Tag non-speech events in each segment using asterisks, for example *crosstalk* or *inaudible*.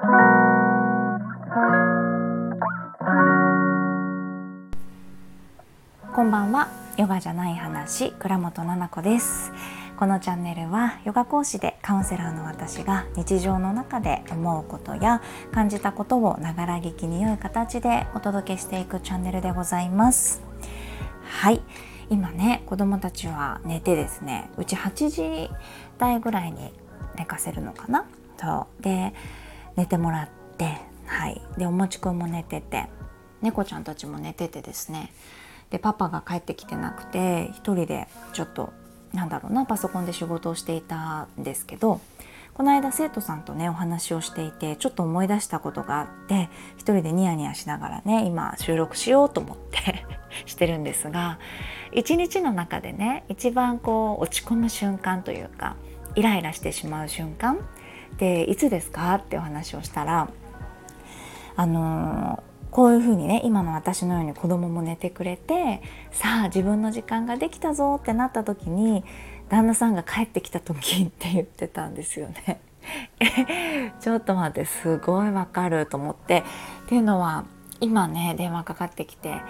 こんばんは。ヨガじゃない話倉本々子です。このチャンネルはヨガ講師でカウンセラーの私が日常の中で思うことや感じたことをながら聞きに良い形でお届けしていくチャンネルでございます。はい。今ね子供たちは寝てですねうち8時台ぐらいに寝かせるのかな。そう。で寝てもらってはい。でおもちくんも寝てて猫ちゃんたちも寝ててですね。でパパが帰ってきてなくて一人でちょっとなんだろうなパソコンで仕事をしていたんですけどこの間生徒さんとねお話をしていてちょっと思い出したことがあって一人でニヤニヤしながらね今収録しようと思って *laughs* してるんですが一日の中でね一番こう落ち込む瞬間というかイライラしてしまう瞬間っていつですか？ってお話をしたらあのこういうふうにね今の私のように子供も寝てくれてさあ自分の時間ができたぞってなった時に旦那さんが帰ってきた時 *laughs* って言ってたんですよね。*laughs* ちょっと待ってすごいわかると思って。っていうのは今ね電話かかってきて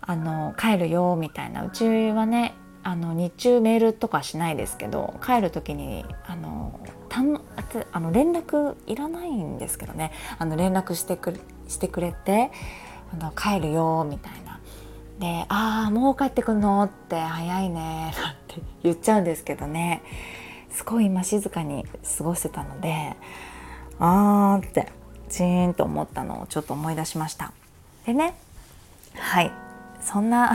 あの帰るよみたいな。うちはねあの日中メールとかしないですけど帰る時にあのたんあの連絡いらないんですけどねあの連絡してくしてくれてあの帰るよみたいな。で「ああもう帰ってくんの?」って「早いね」*laughs* なんて言っちゃうんですけどねすごい今静かに過ごしてたのであーってチーンと思ったのをちょっと思い出しました。でねはいそんな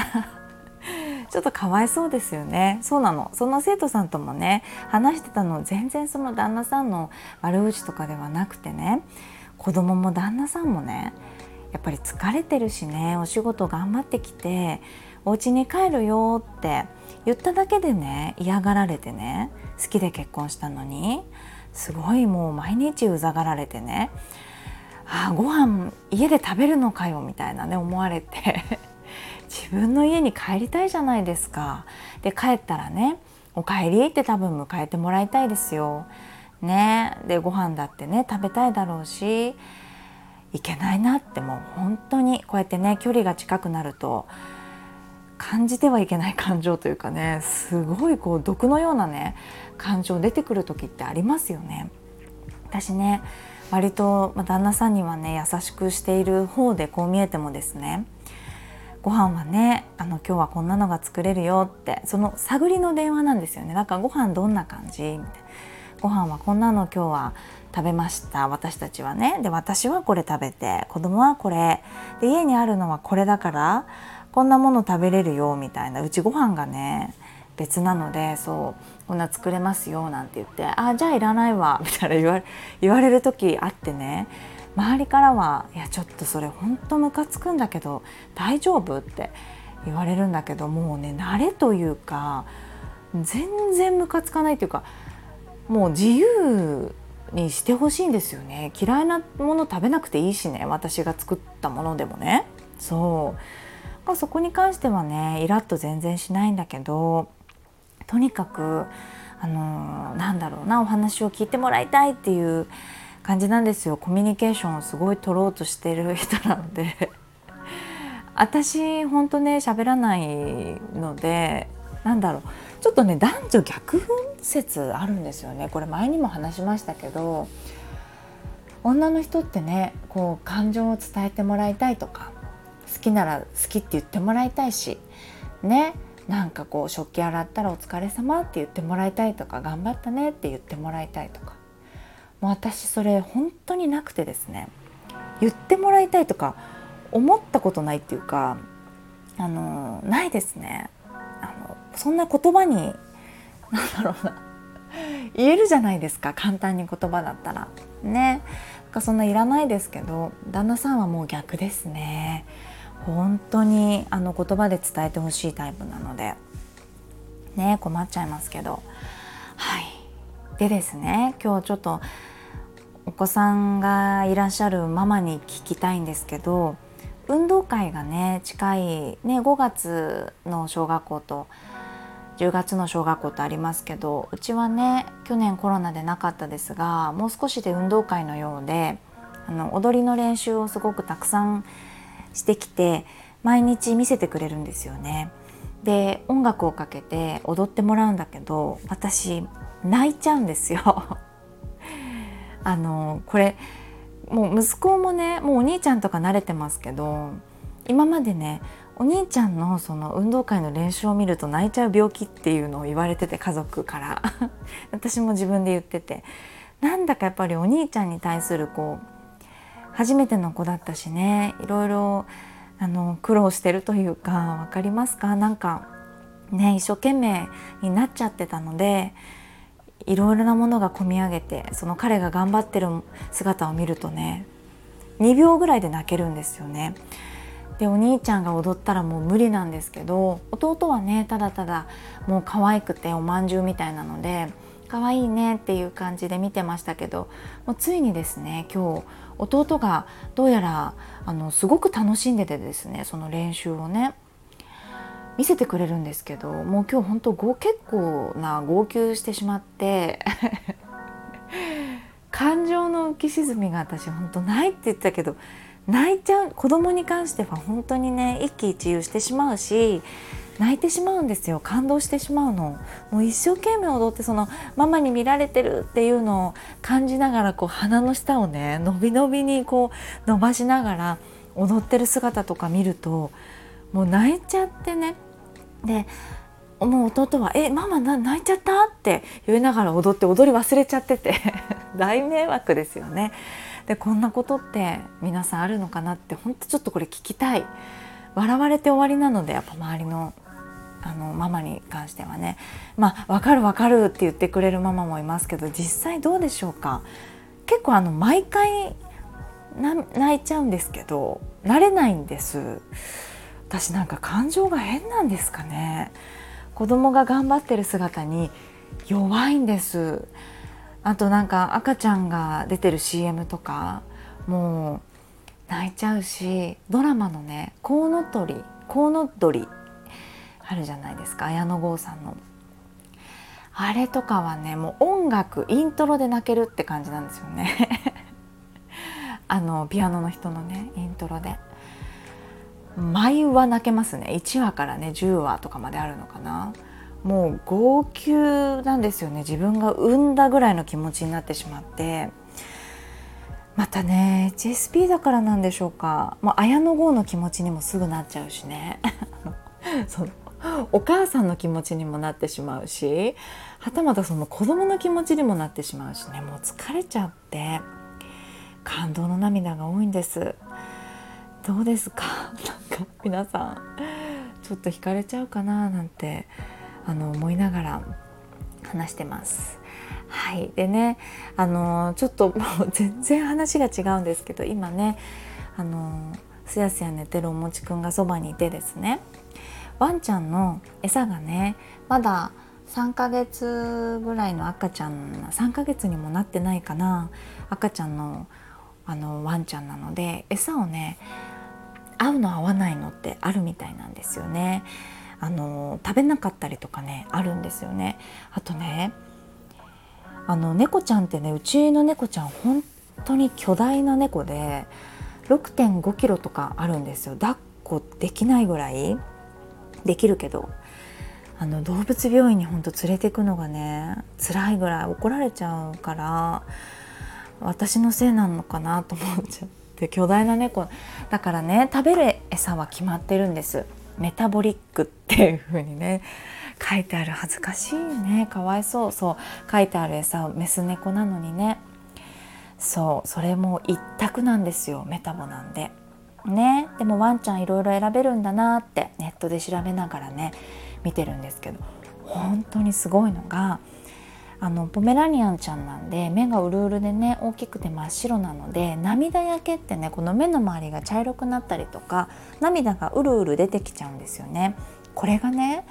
ちょっとかわいそうですよね。そうなの。その生徒さんともね話してたの全然その旦那さんの悪口とかではなくてね子供も旦那さんもねやっぱり疲れてるしねお仕事頑張ってきてお家に帰るよって言っただけでね嫌がられてね好きで結婚したのにすごいもう毎日うざがられてねあご飯家で食べるのかよみたいなね思われて。自分の家に帰りたいじゃないですか。で帰ったらね「おかえり」って多分迎えてもらいたいですよ。ねでご飯だってね食べたいだろうしいけないなってもう本当にこうやってね距離が近くなると感じてはいけない感情というかねすごいこう毒のようなね感情出てくる時ってありますよね。私ね割と旦那さんにはね優しくしている方でこう見えてもですねご飯はねあの今日はこんなのが作れるよってその探りの電話なんですよね。だからご飯どんな感じ？みたいな。ご飯はこんなの今日は食べました。私たちはね。で私はこれ食べて子供はこれ。で家にあるのはこれだからこんなもの食べれるよみたいな。うちご飯がね別なのでそうこんな作れますよなんて言って「あじゃあいらないわ」みたいな言わ言われる時あってね。周りからは「いやちょっとそれほんとムカつくんだけど大丈夫?」って言われるんだけどもうね慣れというか全然ムカつかないというかもう自由にしてほしいんですよね嫌いなもの食べなくていいしね私が作ったものでもねそうそこに関してはねイラッと全然しないんだけどとにかくあのなんだろうなお話を聞いてもらいたいっていう感じなんですよ。コミュニケーションをすごい取ろうとしてる人なので。*laughs* 私ほんとね喋らないのでなんだろう。ちょっとね男女逆分説あるんですよね。これ前にも話しましたけど女の人ってねこう感情を伝えてもらいたいとか好きなら好きって言ってもらいたいしねなんかこう食器洗ったらお疲れ様って言ってもらいたいとか頑張ったねって言ってもらいたいとかもう私それ本当になくてですね。言ってもらいたいとか思ったことないっていうかあのないですね。あのそんな言葉に何だろうな。言えるじゃないですか。簡単に言葉だったら。ね。かそんないらないですけど旦那さんはもう逆ですね。本当にあの言葉で伝えてほしいタイプなので。ね困っちゃいますけど。はい。でですね今日ちょっとお子さんがいらっしゃるママに聞きたいんですけど運動会がね近い、ね、5月の小学校と10月の小学校ってありますけどうちはね去年コロナでなかったですがもう少しで運動会のようであの踊りの練習をすごくたくさんしてきて毎日見せてくれるんですよね。で音楽をかけて踊ってもらうんだけど私泣いちゃうんですよ。あのこれもう息子もねもうお兄ちゃんとか慣れてますけど今までねお兄ちゃんのその運動会の練習を見ると泣いちゃう病気っていうのを言われてて家族から。*laughs* 私も自分で言ってて。なんだかやっぱりお兄ちゃんに対するこう初めての子だったしねいろいろあの苦労してるというか分かりますか？なんかね一生懸命になっちゃってたのでいろいろなものが込み上げてその彼が頑張ってる姿を見るとね2秒ぐらいで泣けるんですよね。でお兄ちゃんが踊ったらもう無理なんですけど弟はねただただもう可愛くておまんじゅうみたいなので可愛いねっていう感じで見てましたけどもうついにですね今日弟がどうやらあのすごく楽しんでてですねその練習をね見せてくれるんですけどもう今日本当結構な号泣してしまって *laughs* 感情の浮き沈みが私本当ないって言ったけど泣いちゃう子供に関しては本当にね一喜一憂してしまうし泣いてしまうんですよ。感動してしまうの。もう一生懸命踊ってそのママに見られてるっていうのを感じながらこう鼻の下をね伸び伸びにこう伸ばしながら踊ってる姿とか見るともう泣いちゃってねでもう弟は「えママ泣いちゃった?」って言いながら踊って踊り忘れちゃってて *laughs* 大迷惑ですよね。でこんなことって皆さんあるのかなってほんとちょっとこれ聞きたい。笑われて終わりなのでやっぱ周りのあのママに関してはねまあ分かる分かるって言ってくれるママもいますけど実際どうでしょうか？結構あの毎回泣いちゃうんですけど慣れないんです私なんか感情が変なんですかね。子供が頑張ってる姿に弱いんです。あとなんか赤ちゃんが出てる CM とかもう泣いちゃうしドラマのね「コウノトリ」「コウノドリ」あるじゃないですか。綾野剛さんの。あれとかはねもう音楽イントロで泣けるって感じなんですよね。*laughs* あのピアノの人のねイントロで。毎話泣けますね。1話からね10話とかまであるのかな。もう号泣なんですよね。自分が産んだぐらいの気持ちになってしまって。またね HSP だからなんでしょうか。もう綾野剛の気持ちにもすぐなっちゃうしね。*laughs* そのお母さんの気持ちにもなってしまうし。はたまたその子供の気持ちにもなってしまうしね。もう疲れちゃって。感動の涙が多いんです。どうですか？なんか皆さんちょっと惹かれちゃうかななんてあの思いながら話してます。はいでねあのちょっともう *laughs* 全然話が違うんですけど今ねあのすやすや寝てるおもちくんがそばにいてですねワンちゃんの餌がねまだ3ヶ月ぐらいの赤ちゃん3ヶ月にもなってないかな赤ちゃんのあのワンちゃんなので餌をね合うの合わないのってあるみたいなんですよね。あの食べなかったりとかねあるんですよね。あとねあの猫ちゃんってねうちの猫ちゃん本当に巨大な猫で6.5キロとかあるんですよ抱っこできないぐらいできるけどあの動物病院にほんと連れてくのがね辛いぐらい怒られちゃうから私のせいなのかなと思っちゃって巨大な猫だからね食べる餌は決まってるんです。メタボリックっていう風にね書いてある恥ずかしいね。かわいそう。そう。書いてある餌をメス猫なのにね。そう。それも一択なんですよ。メタボなんで。ね。でもワンちゃんいろいろ選べるんだなってネットで調べながらね見てるんですけど本当にすごいのがあのポメラニアンちゃんなんで目がうるうるでね大きくて真っ白なので涙焼けってねこの目の周りが茶色くなったりとか涙がうるうる出てきちゃうんですよね。これがね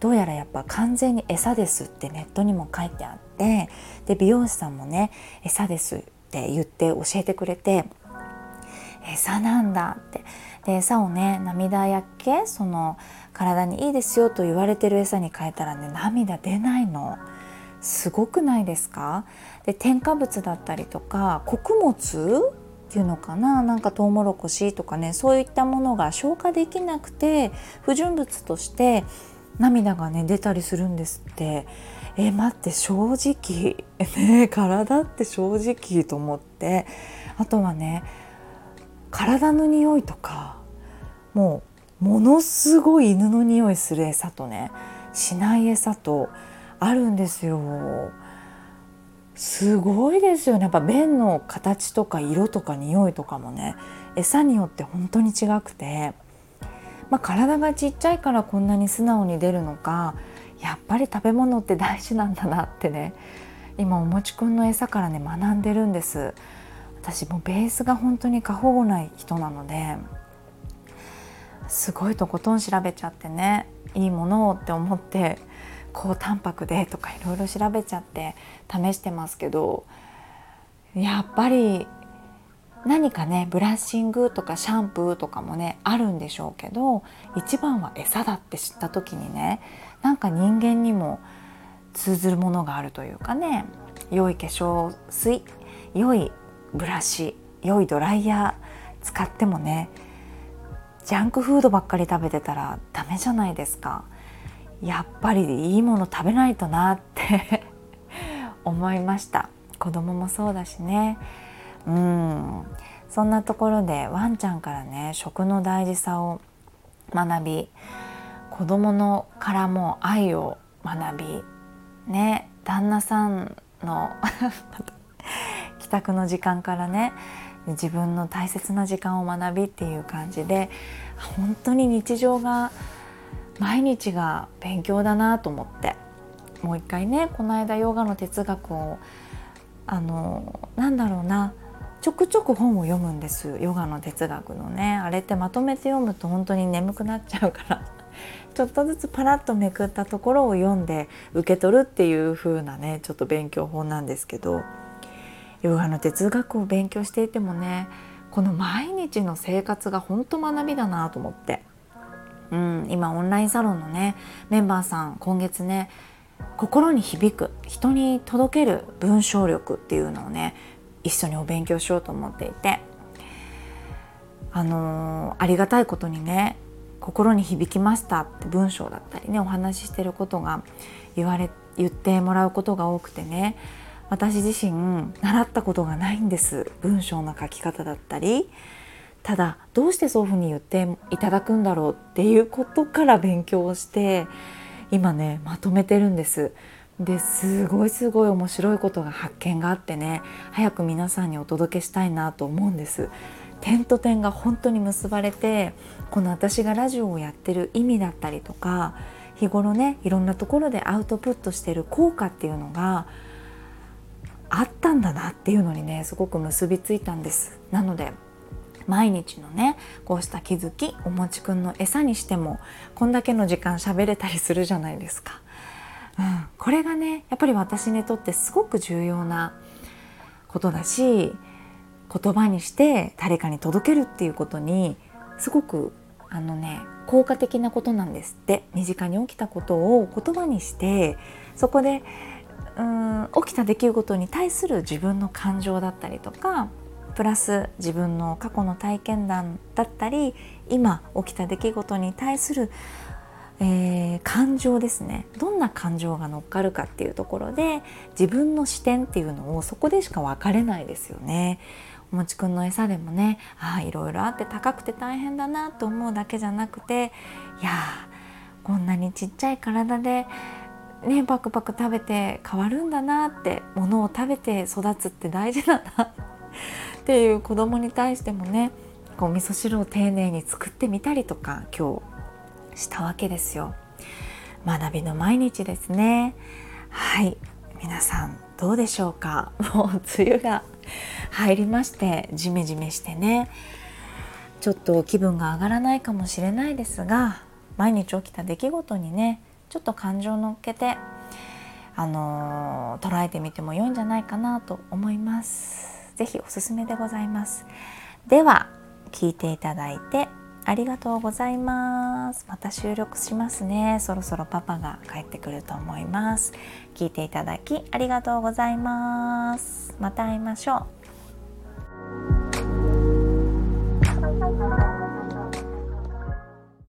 どうやらやっぱ完全に餌ですってネットにも書いてあってで美容師さんもね餌ですって言って教えてくれて餌なんだってで餌をね涙やけその体にいいですよと言われてる餌に変えたらね涙出ないのすごくないですか？で添加物だったりとか穀物っていうのかな？なんかトウモロコシとかねそういったものが消化できなくて不純物として涙がね出たりするんですって。え待って正直ね体って正直と思って。あとはね体の匂いとかもうものすごい犬の匂いする餌とねしない餌とあるんですよ。すごいですよね。やっぱ便の形とか色とか匂いとかもね。餌によって本当に違くて、まあ、体がちっちゃいからこんなに素直に出るのかやっぱり食べ物って大事なんだなってね今おもちくんの餌からね学んでるんです。私もベースが本当に過保護な人なのですごいとことん調べちゃってねいいものをって思って高タンパクでとかいろいろ調べちゃって試してますけどやっぱり何かねブラッシングとかシャンプーとかもねあるんでしょうけど一番は餌だって知った時にねなんか人間にも通ずるものがあるというかね良い化粧水良いブラシ良いドライヤー使ってもねジャンクフードばっかり食べてたらダメじゃないですか。やっぱりいいもの食べないとなって *laughs* 思いました。子供もそうだしね。うん。そんなところでワンちゃんからね食の大事さを学び子供のからも愛を学びね旦那さんの *laughs* 帰宅の時間からね自分の大切な時間を学びっていう感じで本当に日常が毎日が勉強だなと思って。もう一回ねこの間ヨガの哲学をあのなんだろうな。ちょくちょく本を読むんですヨガの哲学のね。あれってまとめて読むと本当に眠くなっちゃうから。*laughs* ちょっとずつパラッとめくったところを読んで受け取るっていう風なねちょっと勉強法なんですけど。ヨガの哲学を勉強していてもねこの毎日の生活が本当学びだなと思って、うん、今オンラインサロンのねメンバーさん今月ね心に響く人に届ける文章力っていうのをね一緒にお勉強しようと思っていてあのー、ありがたいことにね心に響きましたって文章だったりねお話ししてることが言われ言ってもらうことが多くてね私自身習ったことがないんです文章の書き方だったりただどうしてそういうふうに言っていただくんだろうっていうことから勉強をして今ねまとめてるんです。ですごいすごい面白いことが発見があってね早く皆さんにお届けしたいなと思うんです。点と点が本当に結ばれてこの私がラジオをやってる意味だったりとか日頃ねいろんなところでアウトプットしてる効果っていうのがあったんだなっていうのにねすごく結びついたんです。なので毎日のねこうした気づきおもちくんの餌にしてもこんだけの時間喋れたりするじゃないですか、うん、これがねやっぱり私にとってすごく重要なことだし言葉にして誰かに届けるっていうことにすごくあのね効果的なことなんですって。身近に起きたことを言葉にしてそこでうん起きた出来事に対する自分の感情だったりとかプラス自分の過去の体験談だったり今起きた出来事に対する、えー、感情ですねどんな感情が乗っかるかっていうところで自分の視点っていうのをそこでしか分かれないですよね。おもちくんの餌でもねああいろいろあって高くて大変だなと思うだけじゃなくていやこんなにちっちゃい体でねパクパク食べて変わるんだなってものを食べて育つって大事だなっていう子供に対してもねこう味噌汁を丁寧に作ってみたりとか今日したわけですよ。学びの毎日ですね。はい皆さんどうでしょうか？もう梅雨が入りましてジメジメしてねちょっと気分が上がらないかもしれないですが毎日起きた出来事にねちょっと感情を乗っけてあのー、捉えてみても良いんじゃないかなと思います。ぜひおすすめでございます。では聞いていただいてありがとうございます。また収録しますね。そろそろパパが帰ってくると思います。聞いていただきありがとうございます。また会いましょう。